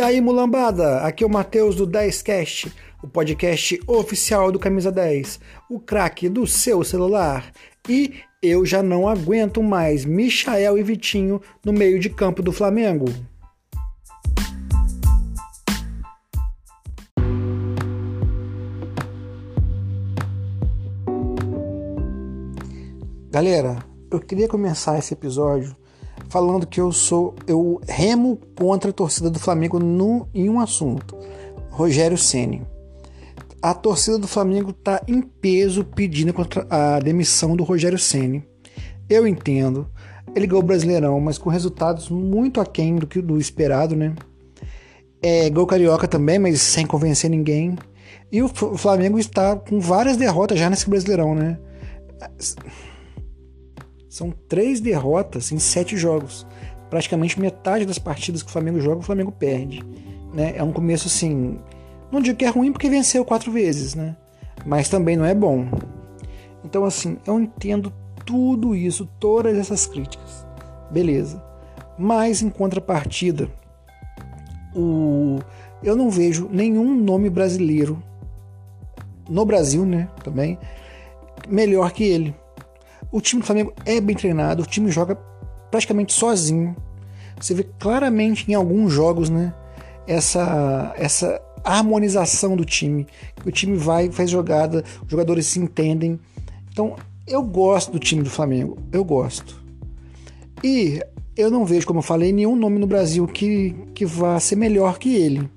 aí, mulambada? Aqui é o Matheus do 10cast, o podcast oficial do Camisa 10, o craque do seu celular. E eu já não aguento mais Michael e Vitinho no meio de campo do Flamengo. Galera, eu queria começar esse episódio falando que eu sou eu remo contra a torcida do Flamengo no, em um assunto. Rogério Ceni. A torcida do Flamengo está em peso pedindo a demissão do Rogério Ceni. Eu entendo. Ele ganhou o Brasileirão, mas com resultados muito aquém do que do esperado, né? É, gol carioca também, mas sem convencer ninguém. E o Flamengo está com várias derrotas já nesse Brasileirão, né? São três derrotas em sete jogos. Praticamente metade das partidas que o Flamengo joga, o Flamengo perde. Né? É um começo assim. Não digo que é ruim porque venceu quatro vezes, né? Mas também não é bom. Então, assim, eu entendo tudo isso, todas essas críticas. Beleza. Mas em contrapartida, o... eu não vejo nenhum nome brasileiro no Brasil, né? Também melhor que ele. O time do Flamengo é bem treinado, o time joga praticamente sozinho. Você vê claramente em alguns jogos, né? Essa, essa harmonização do time. O time vai, faz jogada, os jogadores se entendem. Então, eu gosto do time do Flamengo, eu gosto. E eu não vejo, como eu falei, nenhum nome no Brasil que, que vá ser melhor que ele.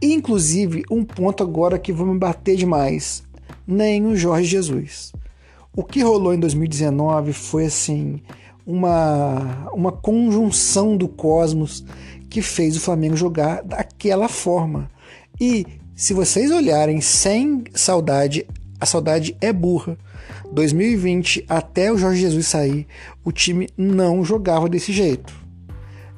Inclusive, um ponto agora que vou me bater demais: nem o Jorge Jesus. O que rolou em 2019 foi assim uma, uma conjunção do cosmos que fez o Flamengo jogar daquela forma. E se vocês olharem sem saudade, a saudade é burra. 2020 até o Jorge Jesus sair, o time não jogava desse jeito.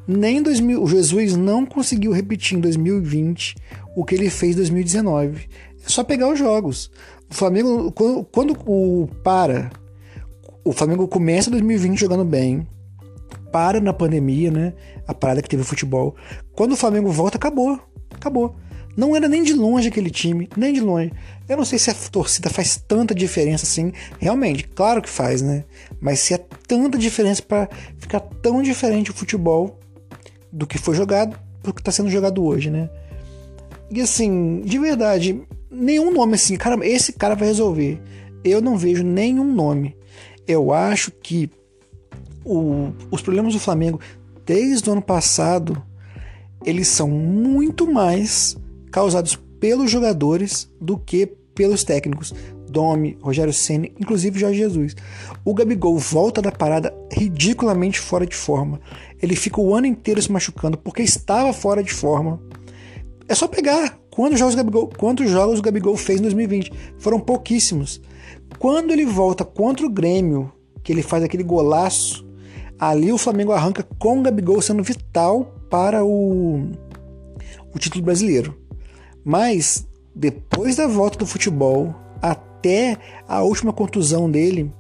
Nem 2000, o Jesus não conseguiu repetir em 2020 o que ele fez em 2019. É só pegar os jogos. O Flamengo, quando, quando o para, o Flamengo começa 2020 jogando bem, para na pandemia, né? A parada que teve o futebol. Quando o Flamengo volta, acabou. Acabou. Não era nem de longe aquele time, nem de longe. Eu não sei se a torcida faz tanta diferença assim. Realmente, claro que faz, né? Mas se é tanta diferença para ficar tão diferente o futebol do que foi jogado do que está sendo jogado hoje, né? E assim, de verdade, nenhum nome assim, cara, esse cara vai resolver. Eu não vejo nenhum nome. Eu acho que o, os problemas do Flamengo desde o ano passado eles são muito mais causados pelos jogadores do que pelos técnicos. Domi, Rogério Ceni, inclusive Jorge Jesus. O Gabigol volta da parada ridiculamente fora de forma. Ele fica o ano inteiro se machucando porque estava fora de forma. É só pegar Quantos jogos, o Gabigol, quantos jogos o Gabigol fez em 2020? Foram pouquíssimos. Quando ele volta contra o Grêmio, que ele faz aquele golaço, ali o Flamengo arranca com o Gabigol sendo vital para o, o título brasileiro. Mas depois da volta do futebol, até a última contusão dele,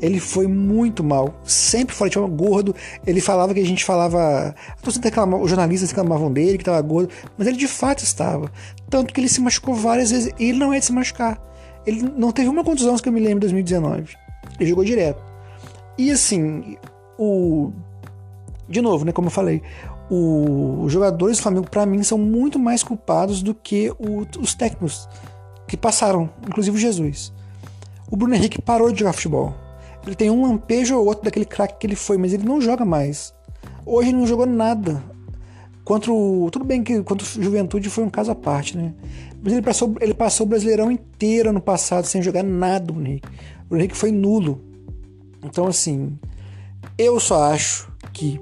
ele foi muito mal, sempre fora de forma, gordo. Ele falava que a gente falava. Os jornalistas reclamavam dele, que estava gordo, mas ele de fato estava. Tanto que ele se machucou várias vezes. E ele não é de se machucar. Ele não teve uma contusão que eu me lembro em 2019. Ele jogou direto. E assim, o. De novo, né? Como eu falei, o... os jogadores do Flamengo, para mim, são muito mais culpados do que o... os técnicos que passaram, inclusive o Jesus. O Bruno Henrique parou de jogar futebol. Ele tem um lampejo ou outro daquele craque que ele foi, mas ele não joga mais. Hoje ele não jogou nada. Contra o, tudo bem que contra o Juventude foi um caso à parte, né? Mas ele passou, ele passou o Brasileirão inteiro ano passado sem jogar nada, o Henrique. O Henrique foi nulo. Então, assim, eu só acho que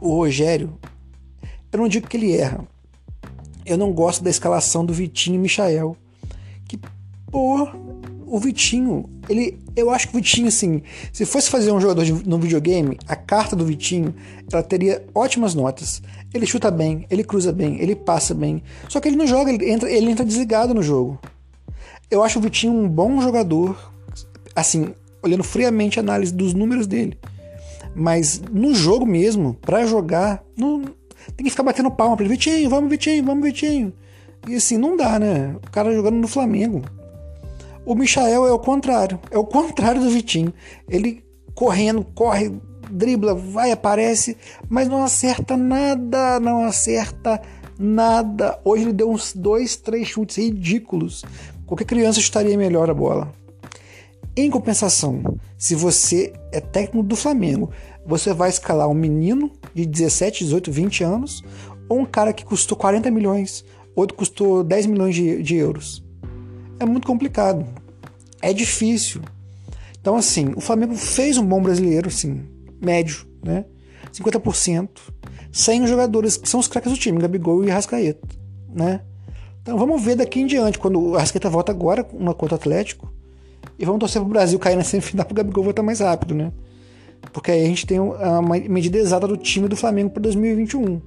o Rogério, eu não digo que ele erra. Eu não gosto da escalação do Vitinho e Michael. Que, pô, o Vitinho, ele, eu acho que o Vitinho, assim, se fosse fazer um jogador de, no videogame, a carta do Vitinho, ela teria ótimas notas. Ele chuta bem, ele cruza bem, ele passa bem. Só que ele não joga, ele entra, ele entra desligado no jogo. Eu acho o Vitinho um bom jogador, assim, olhando friamente a análise dos números dele. Mas no jogo mesmo, para jogar, não, Tem que ficar batendo palma pra ele. Vitinho, vamos, Vitinho, vamos, Vitinho. E assim, não dá, né? O cara jogando no Flamengo. O Michael é o contrário. É o contrário do Vitinho. Ele correndo, corre, dribla, vai, aparece, mas não acerta nada, não acerta nada. Hoje ele deu uns dois, três chutes ridículos. Qualquer criança estaria melhor a bola. Em compensação, se você é técnico do Flamengo, você vai escalar um menino de 17, 18, 20 anos ou um cara que custou 40 milhões, outro custou 10 milhões de, de euros. É muito complicado. É difícil. Então, assim, o Flamengo fez um bom brasileiro, assim, médio, né? 50%, sem os jogadores que são os craques do time, Gabigol e Rascaeta, né? Então vamos ver daqui em diante, quando o Rascaeta volta agora, uma contra o Atlético, e vamos torcer pro Brasil cair na semifinal pro Gabigol voltar mais rápido, né? Porque aí a gente tem uma medida exata do time do Flamengo para 2021.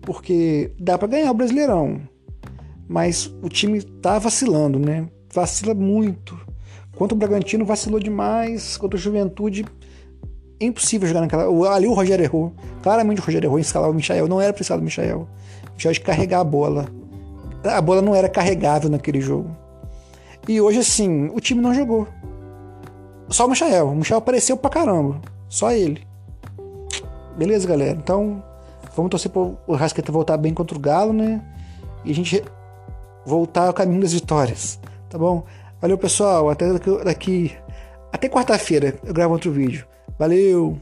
Porque dá para ganhar o Brasileirão, mas o time tá vacilando, né? Vacila muito. Quanto o Bragantino vacilou demais, contra o Juventude é impossível jogar naquela. Ali o Rogério errou. Claramente o Rogério errou em escalar o Michael. Não era pra escalar o Michael. O de carregar a bola. A bola não era carregável naquele jogo. E hoje, assim, o time não jogou. Só o Michael. O Michael apareceu pra caramba. Só ele. Beleza, galera? Então, vamos torcer pro Rasqueta voltar bem contra o Galo, né? E a gente voltar ao caminho das vitórias. Tá bom? Valeu, pessoal. Até daqui. Até quarta-feira eu gravo outro vídeo. Valeu!